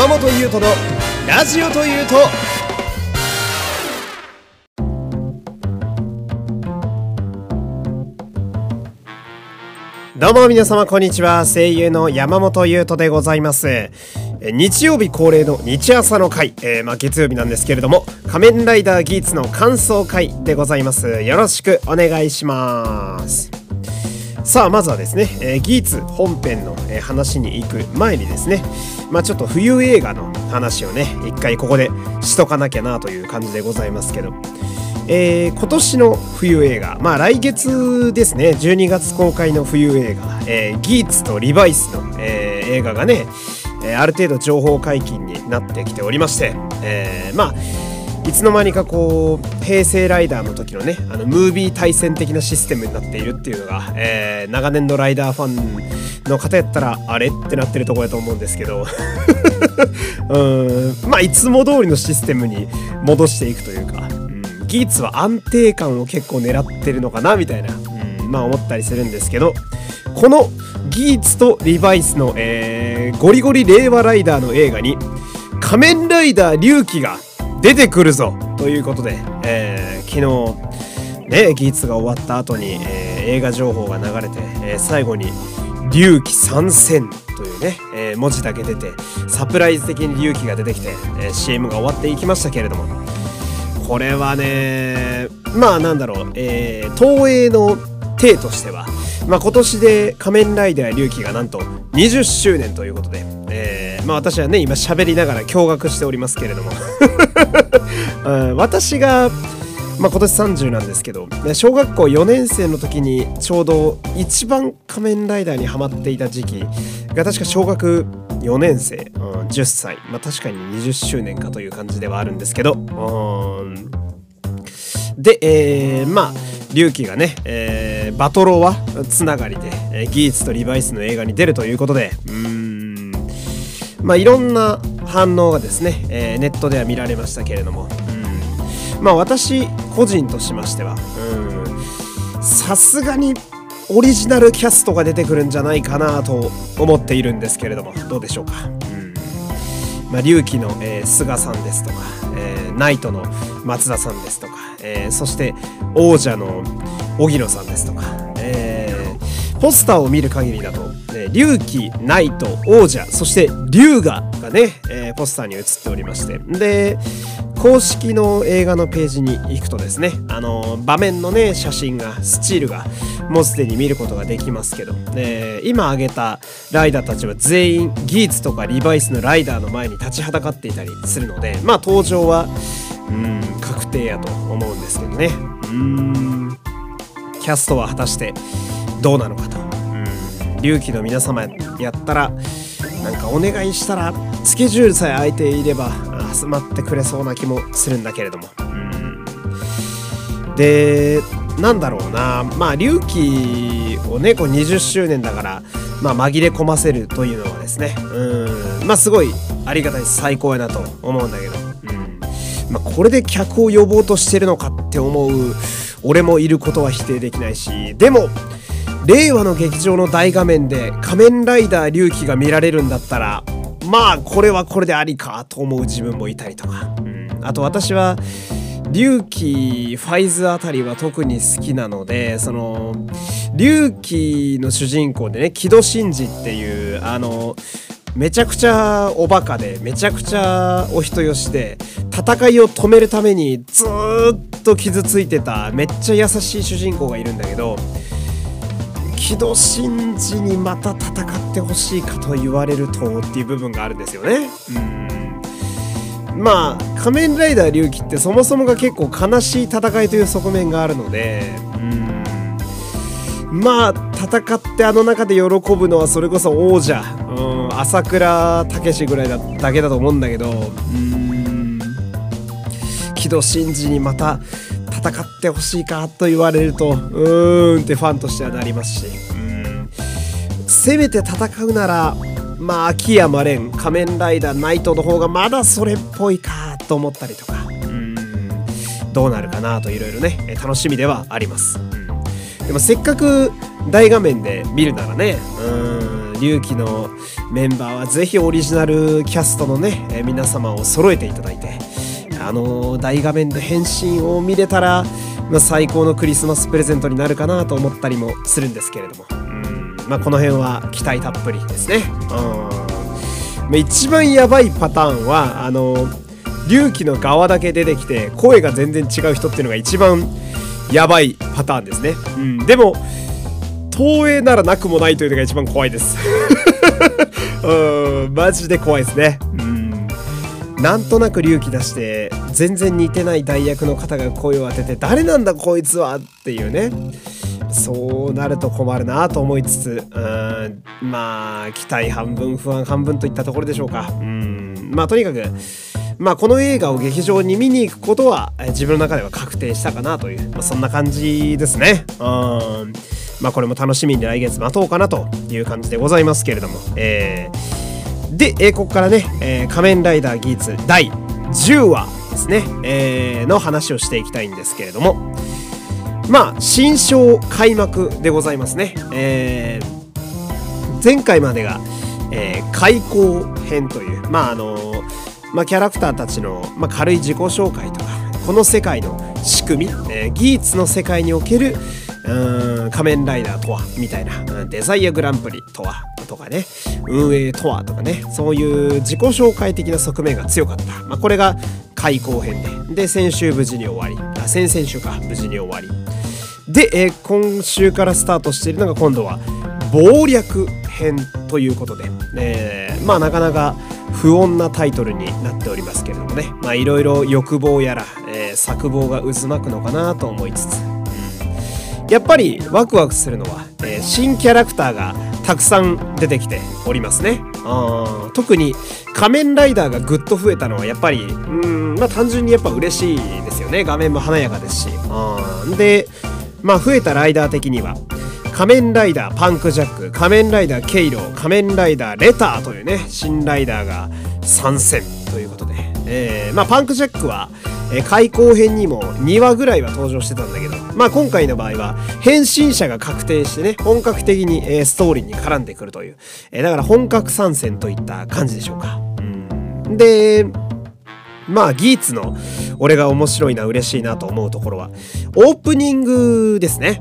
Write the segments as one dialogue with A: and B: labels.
A: 山本優斗のラジオというと。どうも皆様こんにちは。声優の山本優斗でございます。日曜日恒例の日朝の会、えー、まあ、月曜日なんですけれども仮面ライダーギーツの感想会でございます。よろしくお願いします。さあまずはですね、えー、ギーツ本編の、えー、話に行く前にですねまあちょっと冬映画の話をね一回ここでしとかなきゃなという感じでございますけどえー、今年の冬映画、まあ来月ですね、12月公開の冬映画、えー、ギーツとリバイスの、え、映画がね、えある程度情報解禁になってきておりまして、えまあ、いつの間にかこう平成ライダーの時のねあのムービー対戦的なシステムになっているっていうのが、えー、長年のライダーファンの方やったらあれってなってるところだと思うんですけど。うん。まあいつも通りのシステムに戻していくというか。ギーツは安定感を結構狙ってるのかなみたいな、うん、まあ思ったりするんですけど。このギーツとリバイスの、えー、ゴリゴリ令和ライダーの映画に仮面ライダー龍騎が出てくるぞ。ということで、えー、昨日ねギーツが終わった後に、えー、映画情報が流れて、えー、最後に「龍騎参戦」というね、え、文字だけ出てサプライズ的に龍騎が出てきて、え、CM が終わっていきましたけれども。これはねまあなんだろう、えー、東映の体としては、まあ、今年で仮面ライダー龍騎がなんと20周年ということで、えー、まあ私はね今喋りながら驚愕しておりますけれども。うん、私がまあ、今年30なんですけど小学校4年生の時にちょうど一番仮面ライダーにハマっていた時期が確か小学4年生、うん、10歳、まあ、確かに20周年かという感じではあるんですけどで、えー、まあ龍騎がね、えー、バトロワつながりで、えー、ギーツとリバイスの映画に出るということでうん。まあいろんな反応がですね、えー、ネットでは見られましたけれどもうん。まあ私個人としましてはさすがにオリジナルキャストが出てくるんじゃないかなと思っているんですけれどもどうでしょうか、うん。まあ、龍騎の、えー、菅さんですとか、えー、ナイトの松田さんですとか、えー、そして王者の荻野さんですとか、えー、ポスターを見る限りだと、ね、龍騎ナイト王者そして龍河がね、えー、ポスターに映っておりましてで公式の映画のページに行くとですねあの場面のね写真がスチールがもうすでに見ることができますけど、え今挙げたライダーたちは全員ギーツとかリバイスのライダーの前に立ちはだかっていたりするのでまあ登場は確定やと思うんですけどね。うん。キャストは果たしてどうなのかと。うん。龍騎の皆様やったらなんかお願いしたらスケジュールさえ空いていれば集まってくれそうな気もするんだけれども。うん。でなんだろうな。まあ隆起をねこう20周年だからまあ紛れ込ませるというのはですね。うん。まあすごいありがたい最高やなと思うんだけど。うんまあこれで客を呼ぼうとしてるのかって思う俺もいることは否定できないし。でも令和の劇場の大画面で仮面ライダー龍騎が見られるんだったらまあこれはこれでありかと思う自分もいたりとか、うん、あと私は龍騎ファイズあたりは特に好きなのでその龍騎の主人公でね木戸真治っていうあのめちゃくちゃおバカでめちゃくちゃお人よしで戦いを止めるためにずっと傷ついてためっちゃ優しい主人公がいるんだけど木戸真治にまた戦ってほしいかと言われるとっていう部分があるんですよね。うん。まあ仮面ライダー龍騎ってそもそもが結構悲しい戦いという側面があるのでうん。まあ戦ってあの中で喜ぶのはそれこそ王者、うん、朝倉武ぐらいだだけだと思うんだけどうん。木戸真治にまた戦ってほしいかと言われるとうーんってファンとしてはなりますし。うん。せめて戦うならまあ秋山蓮仮面ライダーナイトの方がまだそれっぽいかと思ったりとか。うん。どうなるかなといろいろね楽しみではあります、うん、でもせっかく大画面で見るならねうん龍騎のメンバーはぜひオリジナルキャストのね、え、皆様を揃えていただいてあの、大画面で変身を見れたら、まあ、最高のクリスマスプレゼントになるかなと思ったりもするんですけれども。うん。まあこの辺は期待たっぷりですね。うん。一番やばいパターンはあの龍騎の側だけ出てきて声が全然違う人っていうのが一番やばいパターンですね。うん、でも東映ならなくもないというのが一番怖いです。うんマジで怖いですね。うん。なんとなく隆起出して全然似てない代役の方が声を当てて誰なんだこいつはっていうね。そうなると困るなと思いつつうんまあ期待半分不安半分といったところでしょうか。うんまあとにかくまあ、この映画を劇場に見に行くことは自分の中では確定したかなという、まあ、そんな感じですね。うんまあ、これも楽しみに来月待とうかなという感じでございますけれども。えー、で、えー、ここからね、えー、仮面ライダーギーツ第10話ですね、えー、の話をしていきたいんですけれども。まあ、新章開幕でございますね。えー、前回までが、えー、開口編という、まああのまあ、キャラクターたちの、まあ、軽い自己紹介とかこの世界の仕組み、えー、ギーツの世界における仮面ライダーとはみたいな。デザイアグランプリとはとかね。運営とはとかね。そういう自己紹介的な側面が強かった、まあ、これが開口編で。で先週無事に終わり。あ先々週か。無事に終わり。で、えー、今週からスタートしているのが今度は謀略編ということで、えー、まあなかなか不穏なタイトルになっておりますけれどもね。まあいろいろ欲望やら、えー、策謀が渦巻くのかなと思いつつ、やっぱりワクワクするのは、えー、新キャラクターがたくさん出てきておりますね。あ特に仮面ライダーがぐっと増えたのはやっぱりうんまあ単純にやっぱ嬉しいですよね。画面も華やかですし。あでまあ増えたライダー的には仮面ライダーパンクジャック仮面ライダーケイロ仮面ライダーレターというね新ライダーが参戦ということで、えー、まあパンクジャックは、えー、開口編にも2話ぐらいは登場してたんだけどまあ今回の場合は変身者が確定してね本格的に、え、ストーリーに絡んでくるという、え、だから本格参戦といった感じでしょうか。うん。でまあギーツの俺が面白いな嬉しいなと思うところはオープニングですね。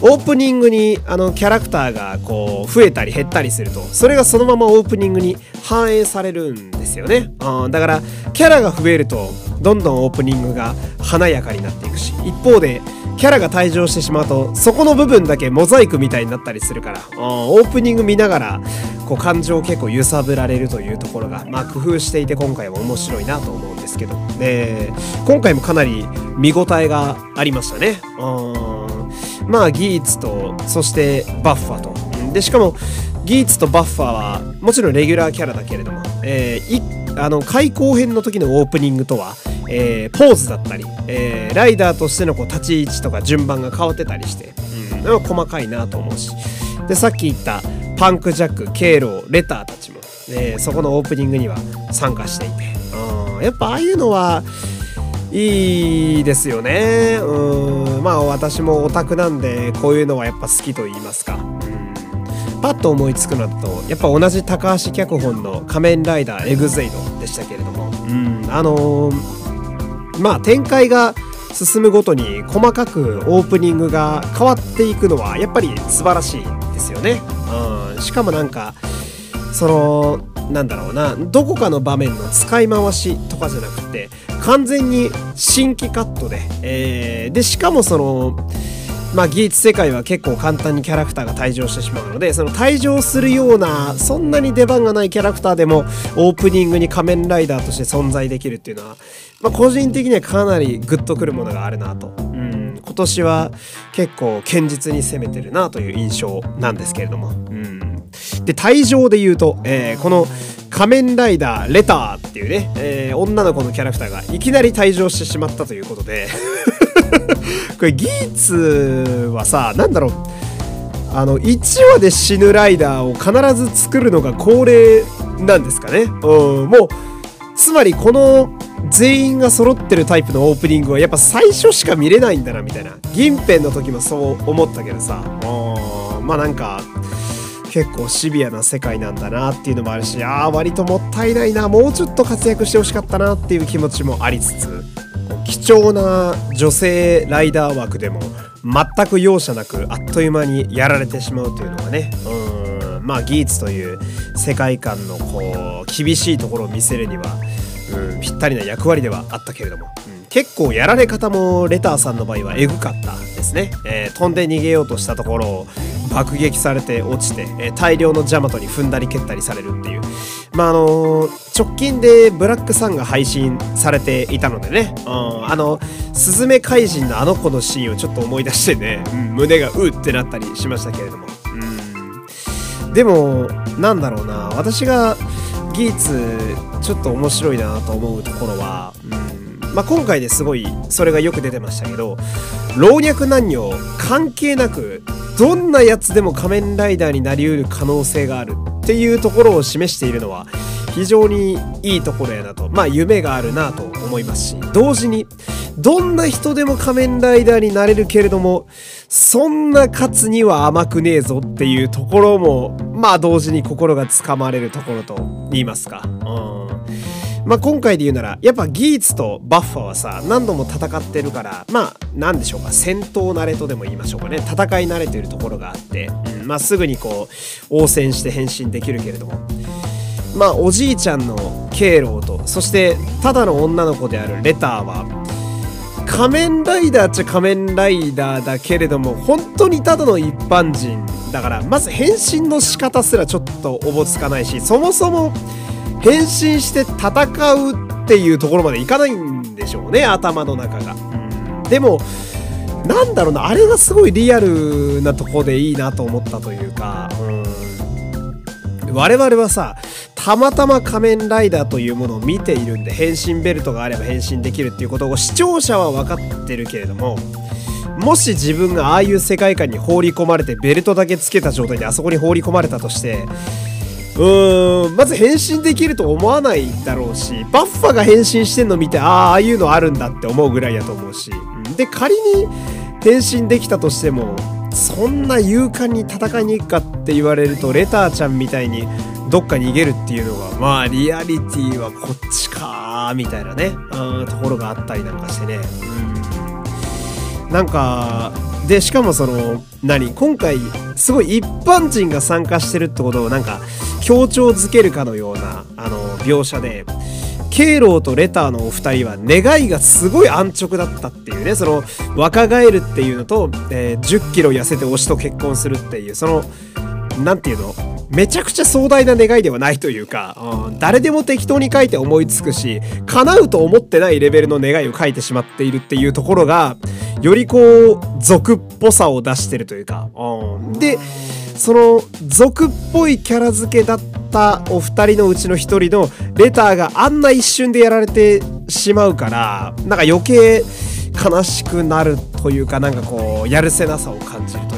A: オープニングにあのキャラクターがこう増えたり減ったりするとそれがそのままオープニングに反映されるんですよね、うん、だからキャラが増えるとどんどんオープニングが華やかになっていくし一方でキャラが退場してしまうとそこの部分だけモザイクみたいになったりするから、うん、オープニング見ながらこう感情を結構揺さぶられるというところが、まあ、工夫していて今回も面白いなと思うんですけど、で今回もかなり見応えがありましたね。うんまあギーツとそしてバッファと。でしかもギーツとバッファはもちろんレギュラーキャラだけれども、えー、あの開口編の時のオープニングとは、えー、ポーズだったり、えー、ライダーとしてのこう立ち位置とか順番が変わってたりして、うん、細かいなと思うし。でさっき言ったパンクジャックケイローレターたちも、えー、そこのオープニングには参加していて、うん、やっぱああいうのはいいですよね。うん。まあ私もオタクなんでこういうのはやっぱ好きと言いますか。うん。パッと思いつくのだとやっぱ同じ高橋脚本の「仮面ライダーエグゼイド」でしたけれども。うん。あのー、まあ展開が進むごとに細かくオープニングが変わっていくのはやっぱり素晴らしいですよね。うん、しかもなんかそのなんだろうなどこかの場面の使い回しとかじゃなくて完全に新規カットで、えー、でしかもそのまあ、ギーツ世界は結構簡単にキャラクターが退場してしまうのでその退場するようなそんなに出番がないキャラクターでもオープニングに仮面ライダーとして存在できるっていうのは、まあ、個人的にはかなりグッとくるものがあるなと、うん、今年は結構堅実に攻めてるなという印象なんですけれども、うん、で退場で言うと、えー、この仮面ライダーレターっていうね、えー、女の子のキャラクターがいきなり退場してしまったということで。これギーツはさ何だろう。あの1話で死ぬライダーを必ず作るのが恒例なんですかね。うんもうつまりこの全員が揃ってるタイプのオープニングはやっぱ最初しか見れないんだなみたいな。銀片の時もそう思ったけどさ。まあなんか結構シビアな世界なんだなっていうのもあるしああ割ともったいないな。もうちょっと活躍してほしかったなっていう気持ちもありつつ貴重な女性ライダー枠でも全く容赦なくあっという間にやられてしまうというのがねうんまあギーツという世界観のこう厳しいところを見せるには、うん、ぴったりな役割ではあったけれども、うん、結構やられ方もレターさんの場合はエグかったですね、えー、飛んで逃げようとしたところを爆撃されて落ちて、えー、大量のジャマトに踏んだり蹴ったりされるっていう。まああのー、直近でブラックサンが配信されていたのでね、うん、あのスズメ怪人のあの子のシーンをちょっと思い出してね、うん、胸がうってなったりしましたけれども、うん、でもなんだろうな。私がギーツちょっと面白いなと思うところは、うん。まあ、今回ですごいそれがよく出てましたけど老若男女関係なくどんなやつでも仮面ライダーになりうる可能性があるっていうところを示しているのは非常にいいところやなと。まあ夢があるなと思いますし。同時にどんな人でも仮面ライダーになれるけれどもそんな勝つには甘くねえぞっていうところもまあ同時に心がつかまれるところと言いますか。うん。まあ、今回で言うならやっぱギーツとバッファはさ何度も戦ってるからまあ何でしょうか戦闘慣れとでも言いましょうかね。戦い慣れてるところがあって、うんまあ、すぐにこう応戦して変身できるけれども。まあおじいちゃんのケイロウとそしてただの女の子であるレターは仮面ライダーっちゃ仮面ライダーだけれども本当にただの一般人だからまず変身の仕方すらちょっとおぼつかないしそもそも変身して戦うっていうところまでいかないんでしょうね頭の中が、うん、でもなんだろうなあれがすごいリアルなとこでいいなと思ったというか、うん、我々はさたまたま仮面ライダーというものを見ているんで変身ベルトがあれば変身できるっていうことを視聴者は分かってるけれどももし自分がああいう世界観に放り込まれてベルトだけつけた状態であそこに放り込まれたとしてうーんまず変身できると思わないだろうしバッファが変身してんの見てああああいうのあるんだって思うぐらいやと思うし。で仮に変身できたとしてもそんな勇敢に戦いに行くかって言われるとレターちゃんみたいにどっか逃げるっていうのがまあリアリティはこっちかみたいなねうんところがあったりなんかしてね。うん。なんかでしかもその何？今回すごい一般人が参加してるってことをなんか強調づけるかのようなあの描写でケイローとレターのお二人は願いがすごい安直だったっていうねその若返るっていうのと、えー、1 0キロ痩せて推しと結婚するっていうその何て言うの？めちゃくちゃ壮大な願いではないというか、うん、誰でも適当に書いて思いつくし叶うと思ってないレベルの願いを書いてしまっているっていうところがよりこう俗っぽさを出してるというか、うん、でその俗っぽいキャラ付けだったお二人のうちの一人のレターがあんな一瞬でやられてしまうからなんか余計悲しくなるというかなんかこうやるせなさを感じるという、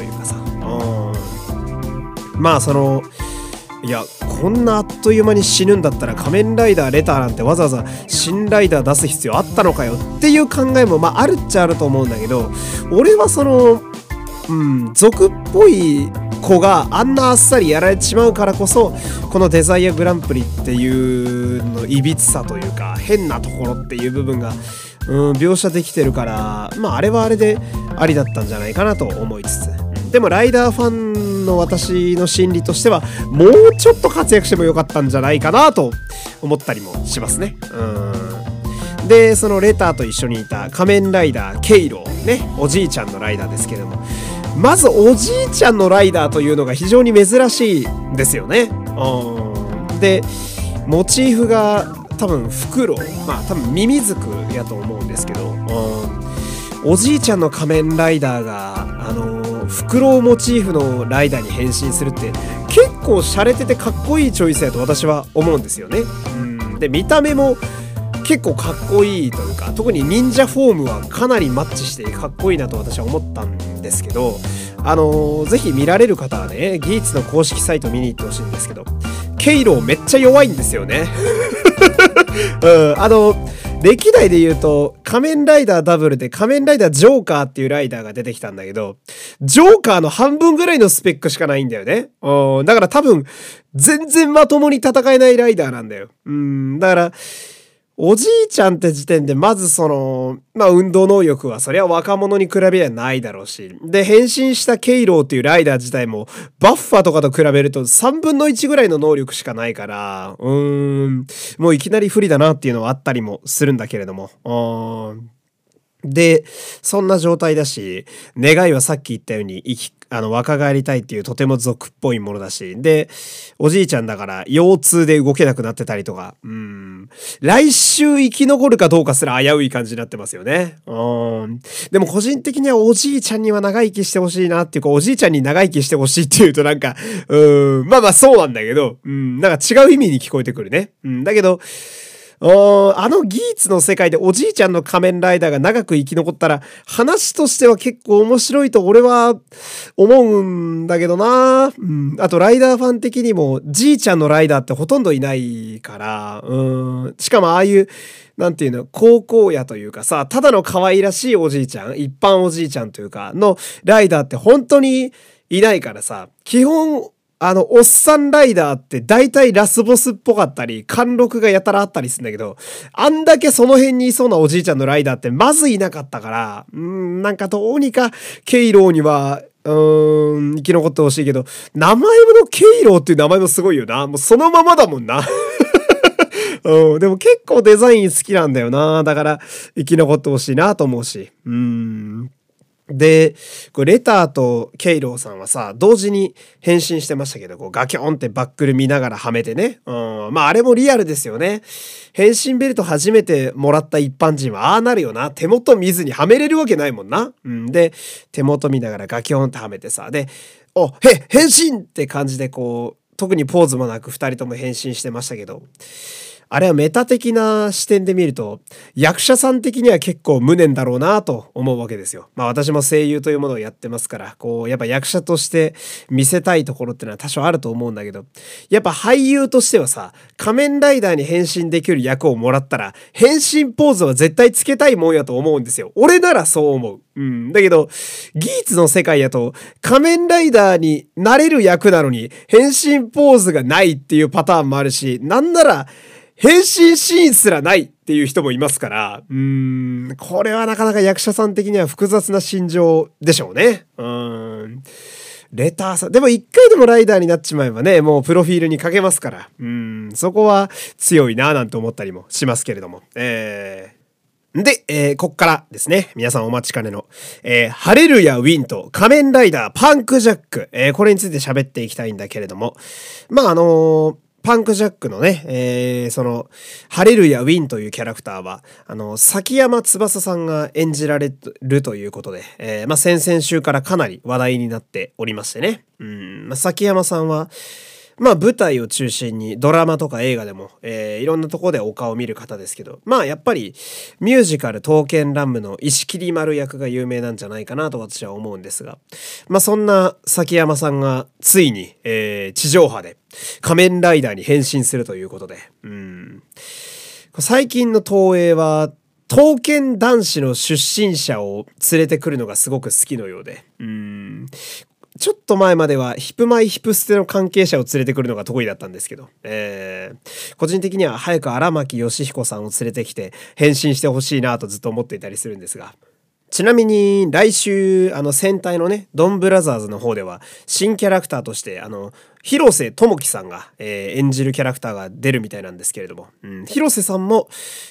A: まあそのいやこんなあっという間に死ぬんだったら仮面ライダーレターなんてわざわざ新ライダー出す必要あったのかよっていう考えもまああるっちゃあると思うんだけど俺はそのうん俗っぽい子があんなあっさりやられてしまうからこそこのデザイアグランプリっていうのいびつさというか変なところっていう部分が、うん、描写できてるからまああれはあれでありだったんじゃないかなと思いつつ。でもライダーファンの私の心理としてはもうちょっと活躍してもよかったんじゃないかなと思ったりもしますね。うん。でそのレターと一緒にいた仮面ライダーケイロねおじいちゃんのライダーですけどもまずおじいちゃんのライダーというのが非常に珍しいですよね。うん、でモチーフが多分フクロウまあ多分ミミズクやと思うんですけど、うん、おじいちゃんの仮面ライダーがあのフクロウモチーフのライダーに変身するって結構洒落ててかっこいいチョイスやと私は思うんですよね。うん、で見た目も結構かっこいいというか特に忍者フォームはかなりマッチしてかっこいいなと私は思ったんですけどあのー、ぜひ見られる方はねギーツの公式サイト見に行ってほしいんですけどケイローめっちゃ弱いんですよね うんあの歴代で言うと、仮面ライダーダブルで仮面ライダージョーカーっていうライダーが出てきたんだけど、ジョーカーの半分ぐらいのスペックしかないんだよね。だから多分、全然まともに戦えないライダーなんだよ。うん、だから、おじいちゃんって時点でまずその、まあ運動能力はそりゃ若者に比べりゃないだろうし。で、変身したケイローっていうライダー自体もバッファとかと比べると3分の1ぐらいの能力しかないから、うーん、もういきなり不利だなっていうのはあったりもするんだけれども。うんで、そんな状態だし、願いはさっき言ったように生きあの、若返りたいっていうとても俗っぽいものだし、で、おじいちゃんだから腰痛で動けなくなってたりとか、うん、来週生き残るかどうかすら危うい感じになってますよね。うん。でも個人的にはおじいちゃんには長生きしてほしいなっていうか、おじいちゃんに長生きしてほしいっていうとなんか、うん、まあまあそうなんだけど、うん、なんか違う意味に聞こえてくるね。うん、だけど、あのギーツの世界でおじいちゃんの仮面ライダーが長く生き残ったら話としては結構面白いと俺は思うんだけどな。うん。あとライダーファン的にもじいちゃんのライダーってほとんどいないから、うん。しかもああいうなんていうの、高校野というかさ、ただの可愛らしいおじいちゃん、一般おじいちゃんというか、のライダーって本当にいないからさ、基本あの、おっさんライダーって大体ラスボスっぽかったり、貫禄がやたらあったりするんだけど、あんだけその辺にいそうなおじいちゃんのライダーってまずいなかったから、うん、なんかどうにか、ケイローには、うーん、生き残ってほしいけど、名前のケイローっていう名前もすごいよな。もうそのままだもんな。うん、でも結構デザイン好きなんだよな。だから、生き残ってほしいなと思うし。うん。で、これレターとケイローさんはさ、同時に返信してましたけど、こうガキョンってバックル見ながらはめてね。うん。まああれもリアルですよね。返信ベルト初めてもらった一般人はああなるよな。手元見ずにはめれるわけないもんな。うん。で、手元見ながらガキョンってはめてさ。で、お、へ、返信って感じでこう、特にポーズもなく二人とも返信してましたけど。あれはメタ的な視点で見ると、役者さん的には結構無念だろうなと思うわけですよ。まあ私も声優というものをやってますから、こう、やっぱ役者として見せたいところってのは多少あると思うんだけど、やっぱ俳優としてはさ、仮面ライダーに変身できる役をもらったら、変身ポーズは絶対つけたいもんやと思うんですよ。俺ならそう思う。うん。だけど、ギーツの世界やと、仮面ライダーになれる役なのに、変身ポーズがないっていうパターンもあるし、なんなら、変身シーンすらないっていう人もいますから、うーん、これはなかなか役者さん的には複雑な心情でしょうね。うん。レターさん。でも一回でもライダーになっちまえばね、もうプロフィールに書けますから。うん、そこは強いなぁなんて思ったりもしますけれども。えー、で、えー、こっからですね。皆さんお待ちかねの、えー、ハレルヤウィンと仮面ライダーパンクジャック。えー、これについて喋っていきたいんだけれども。まあ、あのーパンクジャックのね、えー、その、ハレルヤ・ウィンというキャラクターは、あの、崎山翼さんが演じられるということで、えー、まあ、先々週からかなり話題になっておりましてね。うん、まあ、崎山さんは、まあ舞台を中心にドラマとか映画でも、えー、いろんなとこでお顔を見る方ですけど、まあやっぱりミュージカル刀剣乱舞の石切丸役が有名なんじゃないかなと私は思うんですが、まあそんな崎山さんがついに、えー、地上波で仮面ライダーに変身するということで、うん。最近の東映は刀剣男子の出身者を連れてくるのがすごく好きのようで、うん。ちょっと前まではヒップマイヒップステの関係者を連れてくるのが得意だったんですけど、えー、個人的には早く荒牧義彦さんを連れてきて変身してほしいなとずっと思っていたりするんですが、ちなみに来週あの戦隊のねドンブラザーズの方では新キャラクターとしてあの広瀬智樹さんが、えー、演じるキャラクターが出るみたいなんですけれども、うん、広瀬さんも、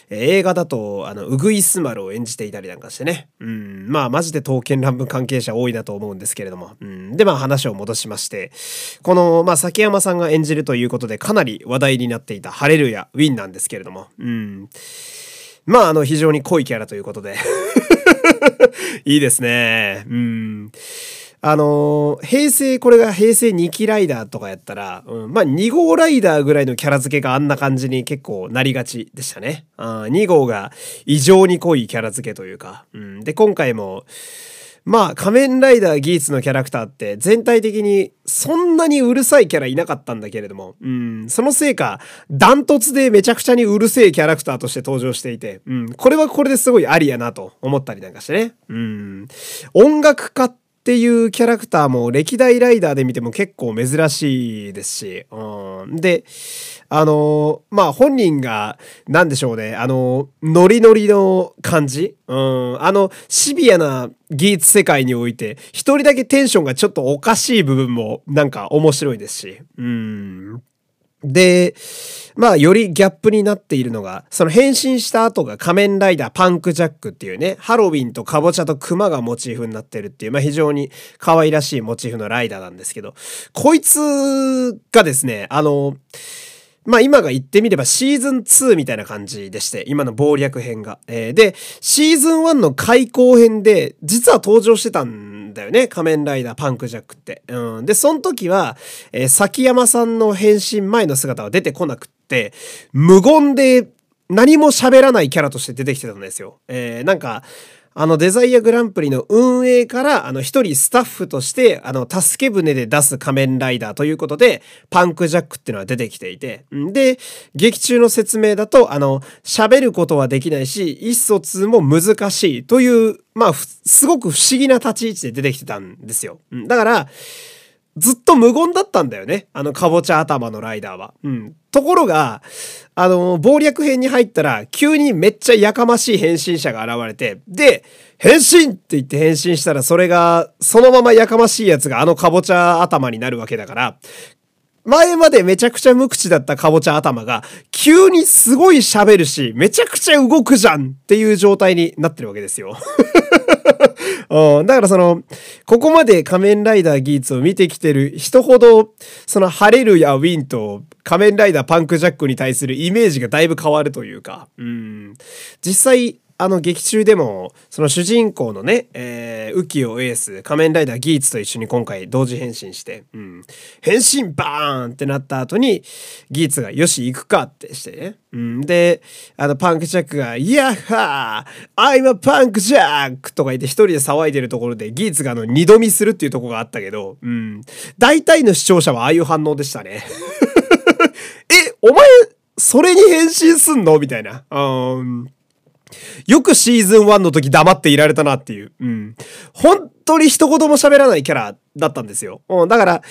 A: えー、映画だとあのウグイスマルを演じていたりなんかしてね、うん、まあマジで刀剣乱舞関係者多いなと思うんですけれども、うん、でまあ話を戻しまして。この、まあ、崎山さんが演じるということでかなり話題になっていた「ハレルヤウィン」なんですけれども、うん、まああの非常に濃いキャラということで。いいですね。うん。あのー、平成、これが平成2期ライダーとかやったら、うん、まあ2号ライダーぐらいのキャラ付けがあんな感じに結構なりがちでしたね。あ2号が異常に濃いキャラ付けというか。うん、で、今回も、まあ仮面ライダーギーツのキャラクターって全体的にそんなにうるさいキャラいなかったんだけれども、うん、そのせいか、ダントツでめちゃくちゃにうるせえキャラクターとして登場していて、うん、これはこれですごいありやなと思ったりなんかしてね。うん、音楽家ってっていうキャラクターも歴代ライダーで見ても結構珍しいですし、うん、で、あのまあ、本人が、何でしょうね、あのノリノリの感じ？うん、あの、シビアな技術世界において、一人だけテンションがちょっとおかしい部分も、なんか面白いですし、うん。で、まあ、よりギャップになっているのが、その変身した後が仮面ライダーパンクジャックっていうね、ハロウィンとカボチャとクマがモチーフになってるっていう、まあ非常に可愛らしいモチーフのライダーなんですけど、こいつがですね、あの、まあ今が言ってみればシーズン2みたいな感じでして、今の謀略編が。えー、で、シーズン1の開口編で、実は登場してたんだよね。仮面ライダーパンクジャックって。うん。で、その時は、えー、崎山さんの変身前の姿は出てこなくって、無言で何も喋らないキャラとして出てきてたんですよ。えー、なんか、あのデザイアグランプリの運営からあの一人スタッフとしてあの助け舟で出す仮面ライダーということでパンクジャックっていうのは出てきていて。で劇中の説明だとあの喋ることはできないし意思疎通も難しいというまあすごく不思議な立ち位置で出てきてたんですよ。だからずっと無言だったんだよね。あの、かぼちゃ頭のライダーは。うん。ところが、あの、謀略編に入ったら、急にめっちゃやかましい変身者が現れて、で、変身って言って変身したら、それが、そのままやかましいやつがあのかぼちゃ頭になるわけだから、前までめちゃくちゃ無口だったかぼちゃ頭が、急にすごい喋るし、めちゃくちゃ動くじゃんっていう状態になってるわけですよ。うん、だからその、ここまで仮面ライダーギーツを見てきてる人ほど、そのハレルやウィンと仮面ライダーパンクジャックに対するイメージがだいぶ変わるというか、うん、実際、あの劇中でもその主人公のね、えー、浮世エース仮面ライダーギーツと一緒に今回同時変身して、うん、変身バーンってなった後にギーツがよし行くかってしてね、うん、であのパンクジャックが「イヤッハー I'm a パンクジャック!」とか言って一人で騒いでるところでギーツがあの二度見するっていうとこがあったけど、うん、大体の視聴者はああいう反応でしたね。えお前それに変身すんの？みたいな。うんよくシーズン1の時黙っていられたなっていう。うん。本当に一言も喋らないキャラだったんですよ。うん。だから、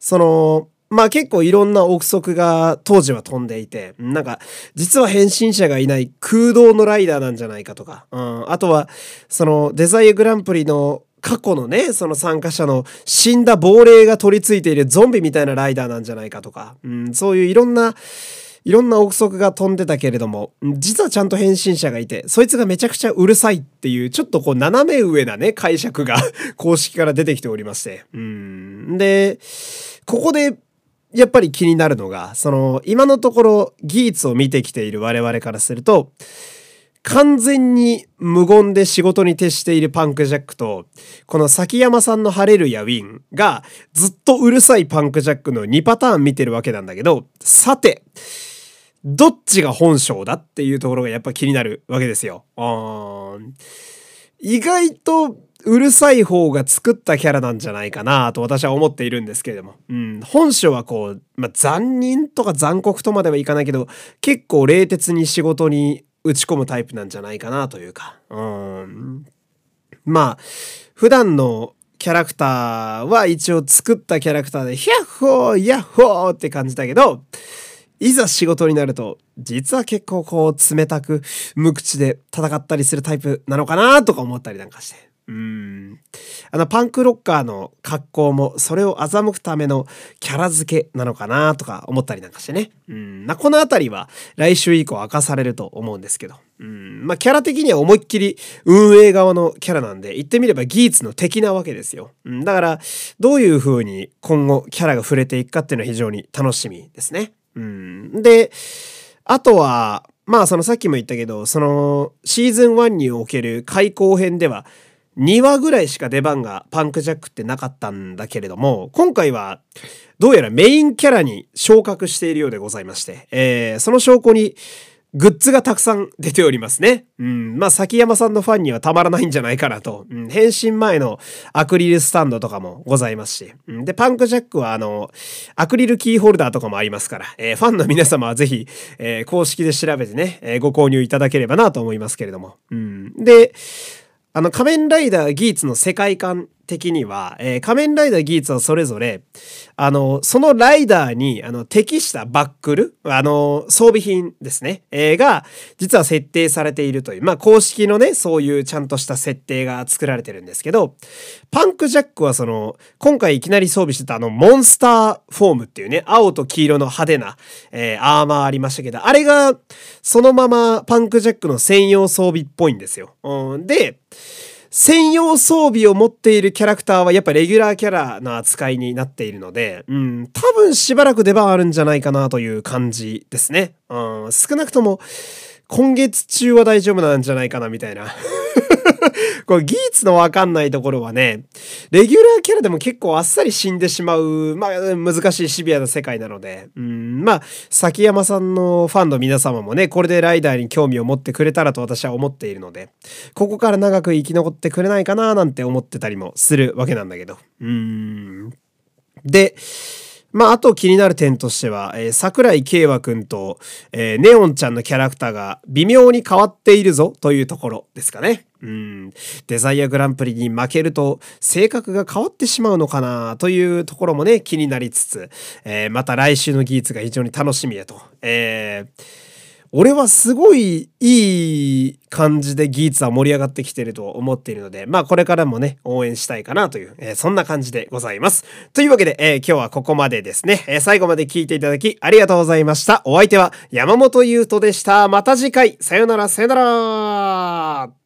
A: その、まあ結構いろんな憶測が当時は飛んでいて、なんか、実は変身者がいない空洞のライダーなんじゃないかとか、うん。あとは、そのデザイアグランプリの過去のね、その参加者の死んだ亡霊が取り付いているゾンビみたいなライダーなんじゃないかとか、うん、そういういろんな、いろんな憶測が飛んでたけれども、実はちゃんと変身者がいて、そいつがめちゃくちゃうるさいっていう、ちょっとこう斜め上なね、解釈が 公式から出てきておりまして。うん。で、ここで、やっぱり気になるのが、その、今のところギーツを見てきている我々からすると、完全に無言で仕事に徹しているパンクジャックと、この崎山さんのハレルヤウィンがずっとうるさいパンクジャックの2パターン見てるわけなんだけど、さて、どっちが本性だっていうところがやっぱ気になるわけですよ。意外とうるさい方が作ったキャラなんじゃないかなと私は思っているんですけれども。うん、本性はこう、まあ、残忍とか残酷とまではいかないけど、結構冷徹に仕事に打ち込むタイプなんじゃないかなというか。うん。まあ、普段のキャラクターは一応作ったキャラクターで、ヒャッホーヤッホーって感じだけど、いざ仕事になると、実は結構こう冷たく無口で戦ったりするタイプなのかなとか思ったりなんかして。うん。あのパンクロッカーの格好もそれを欺くためのキャラ付けなのかなとか思ったりなんかしてね。うん。まあ、このあたりは来週以降明かされると思うんですけど。うん。まあ、キャラ的には思いっきり運営側のキャラなんで、言ってみればギーツの敵なわけですよ。うん。だから、どういう風に今後キャラが触れていくかっていうのは非常に楽しみですね。うん。で、あとは、まあそのさっきも言ったけど、そのシーズン1における開口編では2話ぐらいしか出番がパンクジャックってなかったんだけれども、今回はどうやらメインキャラに昇格しているようでございまして、えー、その証拠にグッズがたくさん出ておりますね。うん。まあ、崎山さんのファンにはたまらないんじゃないかなと。うん。変身前のアクリルスタンドとかもございますし。うん。で、パンクジャックはあの、アクリルキーホルダーとかもありますから、えー、ファンの皆様はぜひ、えー、公式で調べてね、えー、ご購入いただければなと思いますけれども。うん。で、あの、仮面ライダーギーツの世界観的には、えー、仮面ライダーギーツはそれぞれ、あの、そのライダーに、あの、適したバックル、あの、装備品ですね、えー、が、実は設定されているという、まあ、公式のね、そういうちゃんとした設定が作られてるんですけど、パンクジャックはその、今回いきなり装備してたあの、モンスターフォームっていうね、青と黄色の派手な、えー、アーマーありましたけど、あれが、そのままパンクジャックの専用装備っぽいんですよ。うん、で、専用装備を持っているキャラクターはやっぱレギュラーキャラの扱いになっているので、うん、多分しばらく出番あるんじゃないかなという感じですね。うん、少なくとも今月中は大丈夫なんじゃないかなみたいな これギーツのわかんないところはね、レギュラーキャラでも結構あっさり死んでしまう、まあ難しいシビアな世界なので、うん、まあ、崎山さんのファンの皆様もね、これでライダーに興味を持ってくれたらと私は思っているので、ここから長く生き残ってくれないかななんて思ってたりもするわけなんだけど。うん。で、まあ、あと気になる点としては、えー、桜井慶和くんと、えー、ネオンちゃんのキャラクターが微妙に変わっているぞというところですかね。うん。デザイアグランプリに負けると性格が変わってしまうのかなというところもね、気になりつつ、えー、また来週の技術が非常に楽しみだと。えー俺はすごいいい感じでギーツは盛り上がってきてると思っているので、まあこれからもね、応援したいかなという、えー、そんな感じでございます。というわけで、えー、今日はここまでですね、えー、最後まで聞いていただきありがとうございました。お相手は山本優斗でした。また次回、さよならさよなら